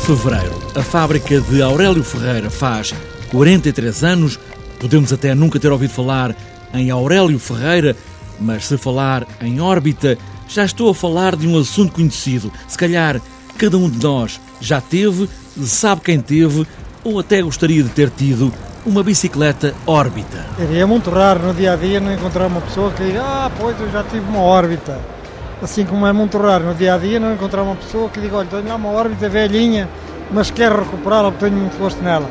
Fevereiro. A fábrica de Aurélio Ferreira faz 43 anos. Podemos até nunca ter ouvido falar em Aurélio Ferreira, mas se falar em órbita, já estou a falar de um assunto conhecido. Se calhar cada um de nós já teve, sabe quem teve ou até gostaria de ter tido uma bicicleta órbita. É muito raro no dia a dia não encontrar uma pessoa que diga Ah, pois eu já tive uma órbita. Assim como é muito raro no dia a dia não encontrar uma pessoa que diga Olha, tenho lá uma órbita velhinha, mas quero recuperá-la porque tenho muito gosto nela.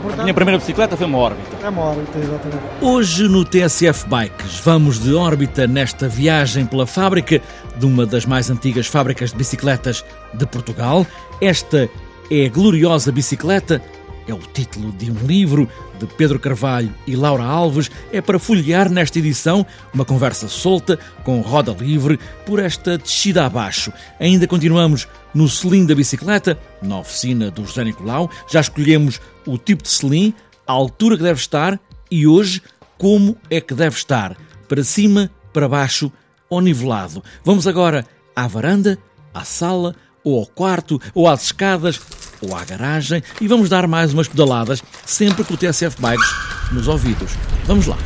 Portanto, a minha primeira bicicleta foi uma órbita. É uma órbita, exatamente. Hoje no TSF Bikes vamos de órbita nesta viagem pela fábrica de uma das mais antigas fábricas de bicicletas de Portugal. Esta é a gloriosa bicicleta é o título de um livro de Pedro Carvalho e Laura Alves. É para folhear nesta edição uma conversa solta, com roda livre, por esta descida abaixo. Ainda continuamos no selim da bicicleta, na oficina do José Nicolau. Já escolhemos o tipo de selim, a altura que deve estar e hoje como é que deve estar. Para cima, para baixo ou nivelado. Vamos agora à varanda, à sala, ou ao quarto, ou às escadas, ou à garagem e vamos dar mais umas pedaladas, sempre com o TSF Bikes nos ouvidos. Vamos lá!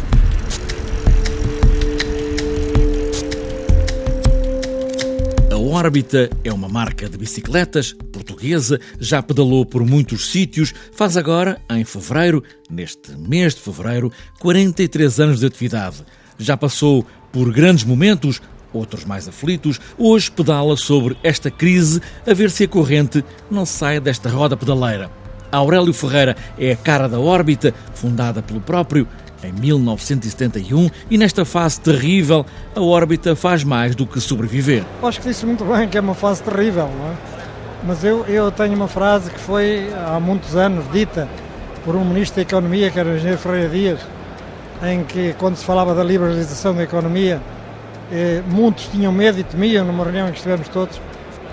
A Órbita é uma marca de bicicletas portuguesa, já pedalou por muitos sítios, faz agora, em fevereiro, neste mês de fevereiro, 43 anos de atividade. Já passou por grandes momentos, outros mais aflitos, hoje pedala sobre esta crise a ver se a corrente não sai desta roda pedaleira. Aurélio Ferreira é a cara da órbita, fundada pelo próprio em 1971, e nesta fase terrível, a órbita faz mais do que sobreviver. Acho que disse muito bem que é uma fase terrível, não é? Mas eu, eu tenho uma frase que foi há muitos anos dita por um ministro da Economia, que era o engenheiro Ferreira Dias, em que, quando se falava da liberalização da economia, eh, muitos tinham medo e temiam, numa reunião em que estivemos todos,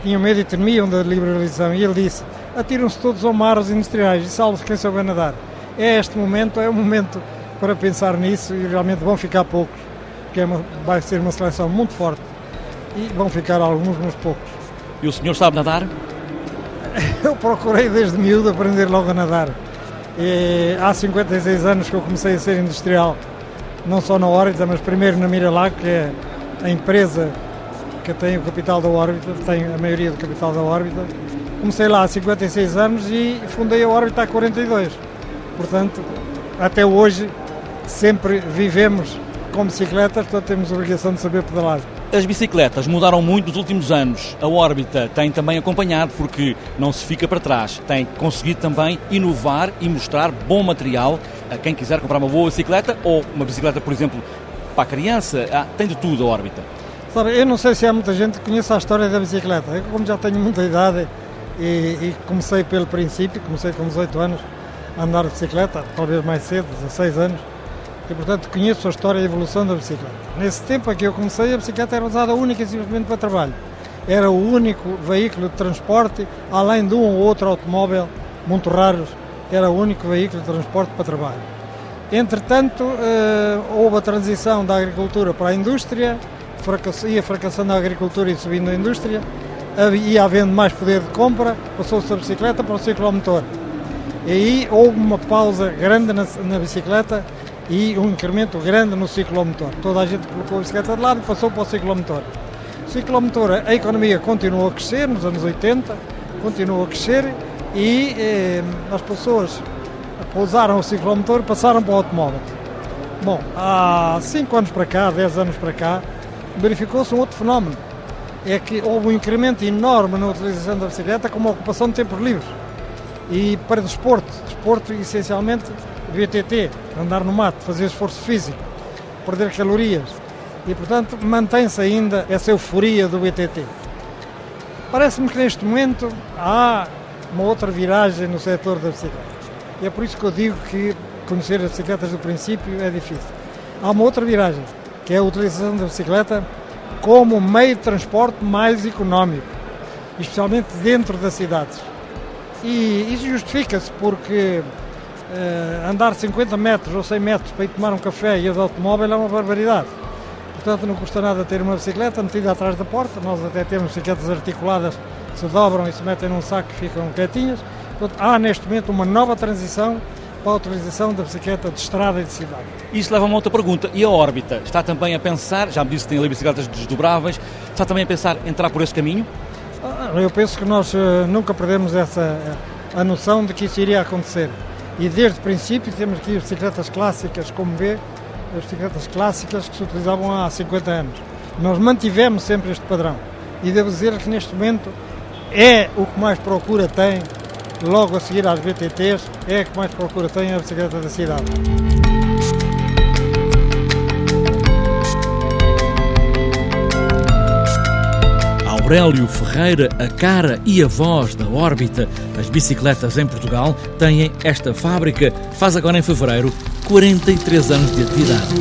tinham medo e temiam da liberalização. E ele disse: atiram-se todos ao mar os industriais e salve-se quem souber nadar. É este momento, é o momento para pensar nisso e realmente vão ficar poucos, porque é uma, vai ser uma seleção muito forte e vão ficar alguns, mas poucos. E o senhor sabe nadar? Eu procurei desde miúdo aprender logo a nadar. E há 56 anos que eu comecei a ser industrial, não só na órbita, mas primeiro na Miralag, que é a empresa que tem o capital da órbita, tem a maioria do capital da órbita. Comecei lá há 56 anos e fundei a órbita há 42. Portanto, até hoje sempre vivemos com bicicletas, portanto temos a obrigação de saber pedalar. As bicicletas mudaram muito nos últimos anos. A órbita tem também acompanhado, porque não se fica para trás. Tem conseguido também inovar e mostrar bom material a quem quiser comprar uma boa bicicleta ou uma bicicleta, por exemplo, para a criança, ah, tem de tudo a órbita. Sabe, eu não sei se há muita gente que conhece a história da bicicleta. Eu, como já tenho muita idade e, e comecei pelo princípio, comecei com 18 anos a andar de bicicleta, talvez mais cedo, 16 anos, e portanto conheço a história e a evolução da bicicleta. Nesse tempo em que eu comecei, a bicicleta era usada única e simplesmente para trabalho. Era o único veículo de transporte, além de um ou outro automóvel, muito raros, era o único veículo de transporte para trabalho. Entretanto, eh, houve a transição da agricultura para a indústria, ia fracassando a agricultura e subindo a indústria, ia havendo mais poder de compra, passou-se a bicicleta para o ciclomotor. E aí houve uma pausa grande na, na, bicicleta e um incremento grande no ciclomotor. Toda a gente colocou a bicicleta de lado e passou para o ciclomotor. O ciclomotor, a economia continuou a crescer nos anos 80, continuou a crescer e eh, as pessoas pousaram o ciclomotor passaram para o automóvel. Bom, há 5 anos para cá, 10 anos para cá, verificou-se um outro fenómeno. É que houve um incremento enorme na utilização da bicicleta como ocupação de tempos livres. E para desporto, desporto essencialmente VTT, andar no mato, fazer esforço físico, perder calorias. E portanto mantém-se ainda essa euforia do VTT. Parece-me que neste momento há uma outra viragem no setor da bicicleta. E é por isso que eu digo que conhecer as bicicletas do princípio é difícil. Há uma outra viragem, que é a utilização da bicicleta como meio de transporte mais económico, especialmente dentro das cidades. E isso justifica-se porque uh, andar 50 metros ou 100 metros para ir tomar um café e ir de automóvel é uma barbaridade. Portanto, não custa nada ter uma bicicleta metida atrás da porta. Nós até temos bicicletas articuladas se dobram e se metem num saco e ficam quietinhas. Portanto, há neste momento uma nova transição para a utilização da bicicleta de estrada e de cidade. Isso leva a outra pergunta. E a órbita? Está também a pensar, já me disse que tem ali bicicletas desdobráveis, está também a pensar entrar por esse caminho? Ah, eu penso que nós uh, nunca perdemos essa eh, a noção de que isso iria acontecer. E desde o princípio temos aqui as bicicletas clássicas, como vê, as bicicletas clássicas que se utilizavam há 50 anos. Nós mantivemos sempre este padrão. E devo dizer que neste momento é o que mais procura tem, logo a seguir às BTTs, é a que mais procura tem a bicicleta da cidade. Aurélio Ferreira, a cara e a voz da órbita das bicicletas em Portugal, têm esta fábrica, faz agora em fevereiro 43 anos de atividade.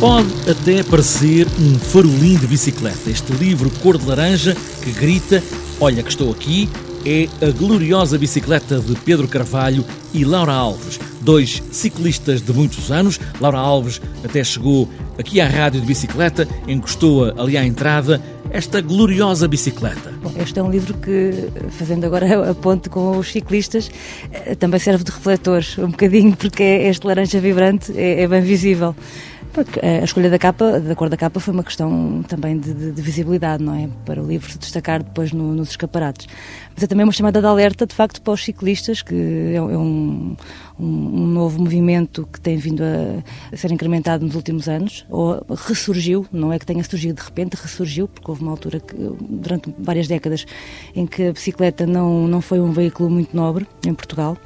Pode até parecer um farolim de bicicleta. Este livro cor de laranja que grita: Olha que estou aqui, é a gloriosa bicicleta de Pedro Carvalho e Laura Alves, dois ciclistas de muitos anos. Laura Alves até chegou aqui à rádio de bicicleta, encostou-a ali à entrada esta gloriosa bicicleta. Bom, este é um livro que, fazendo agora a ponte com os ciclistas, eh, também serve de refletor, um bocadinho, porque este laranja vibrante é, é bem visível. A escolha da capa, da cor da capa, foi uma questão também de, de, de visibilidade, não é? Para o livro se destacar depois no, nos escaparates. Mas é também uma chamada de alerta, de facto, para os ciclistas, que é, é um, um, um, novo movimento que tem vindo a, ser incrementado nos últimos anos, ou ressurgiu, não é que tenha surgido de repente, ressurgiu, porque houve uma altura, que, durante várias décadas, em que a bicicleta não, não foi um veículo muito nobre em Portugal.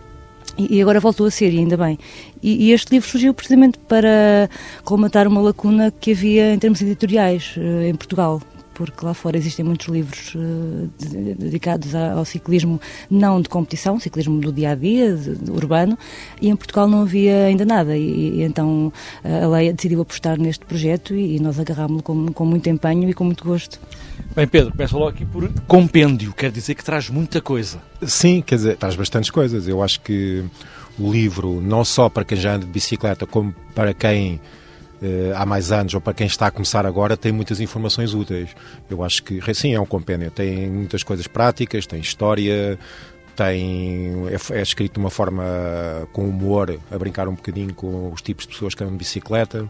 E agora voltou a ser, ainda bem. E, e, este livro surgiu precisamente para colmatar uma lacuna que havia em termos editoriais uh, em Portugal, porque lá fora existem muitos livros uh, dedicados ao ciclismo não de competição, ciclismo do dia a dia, urbano, e em Portugal não havia ainda nada. E, e então a Leia decidiu apostar neste projeto e, e nós agarrámos-lo com, com muito empenho e com muito gosto. Bem, Pedro, peço logo aqui por compêndio, quer dizer que traz muita coisa. Sim, quer dizer, traz bastantes coisas. Eu acho que o livro, não só para quem já anda de bicicleta, como para quem eh, há mais anos ou para quem está a começar agora, tem muitas informações úteis. Eu acho que, sim, é um compêndio. Tem muitas coisas práticas, tem história, tem, é, é escrito de uma forma com humor, a brincar um bocadinho com os tipos de pessoas que andam de bicicleta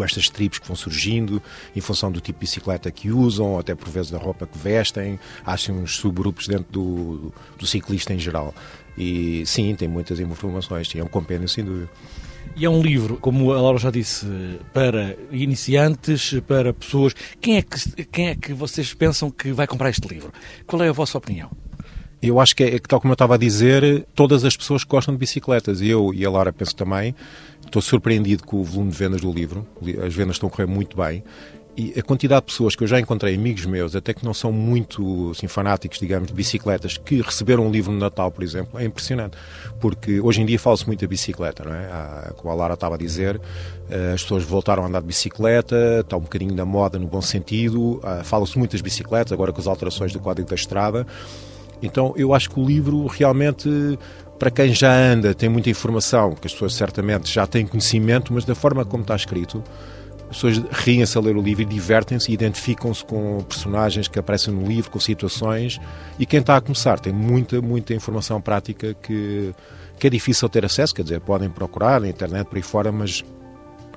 com estas tribos que vão surgindo, em função do tipo de bicicleta que usam, até por vezes da roupa que vestem. Assim, uns subgrupos dentro do, do ciclista em geral. E sim, tem muitas informações, é um compêndio sem dúvida. E é um livro, como a Laura já disse, para iniciantes, para pessoas. Quem é que, quem é que vocês pensam que vai comprar este livro? Qual é a vossa opinião? Eu acho que é, que, tal como eu estava a dizer, todas as pessoas que gostam de bicicletas, eu e a Laura penso também, estou surpreendido com o volume de vendas do livro, as vendas estão a correr muito bem, e a quantidade de pessoas que eu já encontrei, amigos meus, até que não são muito assim, fanáticos, digamos, de bicicletas, que receberam um livro no Natal, por exemplo, é impressionante. Porque hoje em dia fala-se muito da bicicleta, não é? Como a Lara estava a dizer, eh, as pessoas voltaram a andar de bicicleta, está um bocadinho da moda no bom sentido, ah, fala-se muito das bicicletas, agora com as alterações do Código da Estrada. Então eu acho que o livro realmente, para quem já anda, tem muita informação, que as pessoas certamente já têm conhecimento, mas da forma como está escrito, as pessoas riem-se a ler o livro e divertem-se e identificam-se com personagens que aparecem no livro, com situações. E quem está a começar tem muita, muita informação prática que, que é difícil ter acesso, quer dizer, podem procurar na internet por aí fora, mas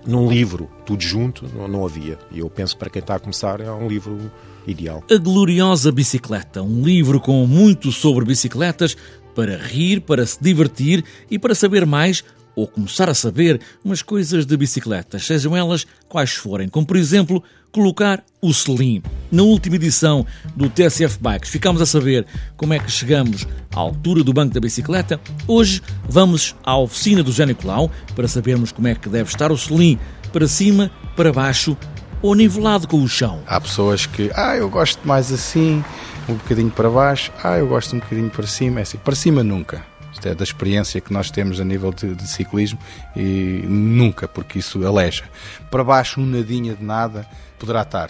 num livro, tudo junto, não, não havia. E eu penso para quem está a começar é um livro ideal. A Gloriosa Bicicleta, um livro com muito sobre bicicletas para rir, para se divertir e para saber mais ou começar a saber umas coisas de bicicletas, sejam elas quais forem, como por exemplo colocar o selim. Na última edição do TSF Bikes ficámos a saber como é que chegamos à altura do banco da bicicleta. Hoje vamos à oficina do Jânio Nicolau para sabermos como é que deve estar o selim para cima, para baixo ou nivelado com o chão. Há pessoas que, ah, eu gosto mais assim, um bocadinho para baixo, ah, eu gosto um bocadinho para cima, é assim, para cima nunca. Isto é da experiência que nós temos a nível de, de ciclismo e nunca, porque isso aleja. Para baixo, um nadinha de nada poderá estar.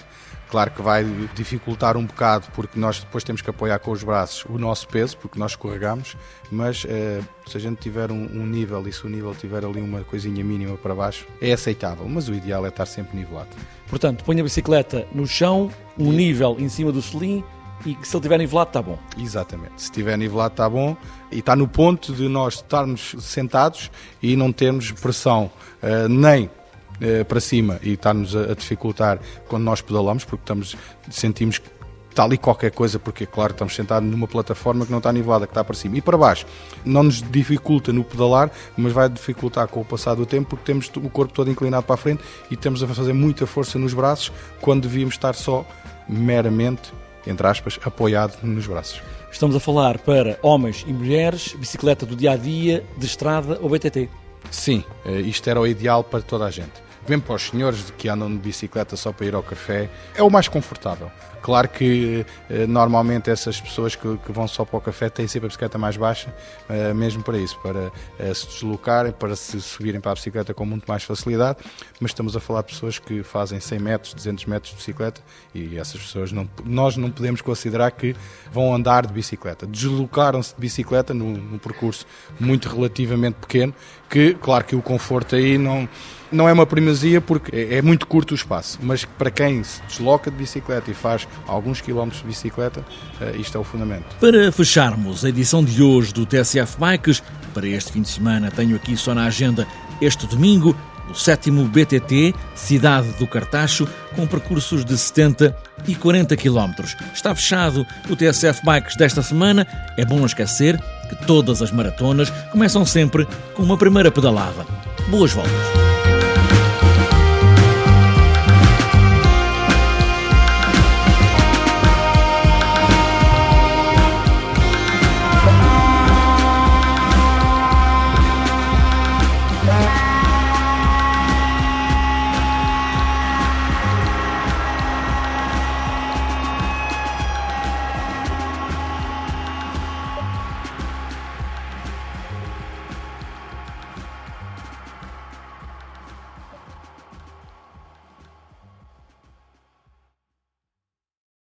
Claro que vai dificultar um bocado, porque nós depois temos que apoiar com os braços o nosso peso, porque nós escorregamos, mas eh, se a gente tiver um, um, nível e se o nível tiver ali uma coisinha mínima para baixo, é aceitável, mas o ideal é estar sempre nivelado. Portanto, põe a bicicleta no chão, um e... nível em cima do selim e que se ele estiver nivelado está bom. Exatamente. Se estiver nivelado está bom e está no ponto de nós estarmos sentados e não termos pressão uh, nem uh, para cima e está-nos a, a, dificultar quando nós pedalamos, porque estamos, sentimos que está ali qualquer coisa, porque, claro, estamos sentados numa plataforma que não está nivelada, que está para cima e para baixo. Não nos dificulta no pedalar, mas vai dificultar com o passar do tempo, porque temos o corpo todo inclinado para a frente e estamos a fazer muita força nos braços, quando devíamos estar só meramente entre aspas, apoiado nos braços. Estamos a falar para homens e mulheres, bicicleta do dia a dia, de estrada ou BTT? Sim, eh, isto era o ideal para toda a gente mesmo para os senhores que andam de bicicleta só para ir ao café, é o mais confortável. Claro que eh, normalmente essas pessoas que, que, vão só para o café têm sempre a bicicleta mais baixa, eh, mesmo para isso, para eh, se deslocarem, para se subirem para a bicicleta com muito mais facilidade, mas estamos a falar de pessoas que fazem 100 metros, 200 metros de bicicleta e essas pessoas não, nós não podemos considerar que vão andar de bicicleta. Deslocaram-se de bicicleta num, num percurso muito relativamente pequeno, que claro que o conforto aí não não é uma primazia porque é, é muito curto o espaço, mas para quem se desloca de bicicleta e faz alguns quilómetros de bicicleta, eh, isto é o fundamento. Para fecharmos a edição de hoje do TSF Bikes, para este fim de semana tenho aqui só na agenda este domingo, o sétimo BTT, Cidade do Cartacho, com percursos de 70 e 40 km. Está fechado o TSF Bikes desta semana. É bom esquecer que todas as maratonas começam sempre com uma primeira pedalada. Boas voltas!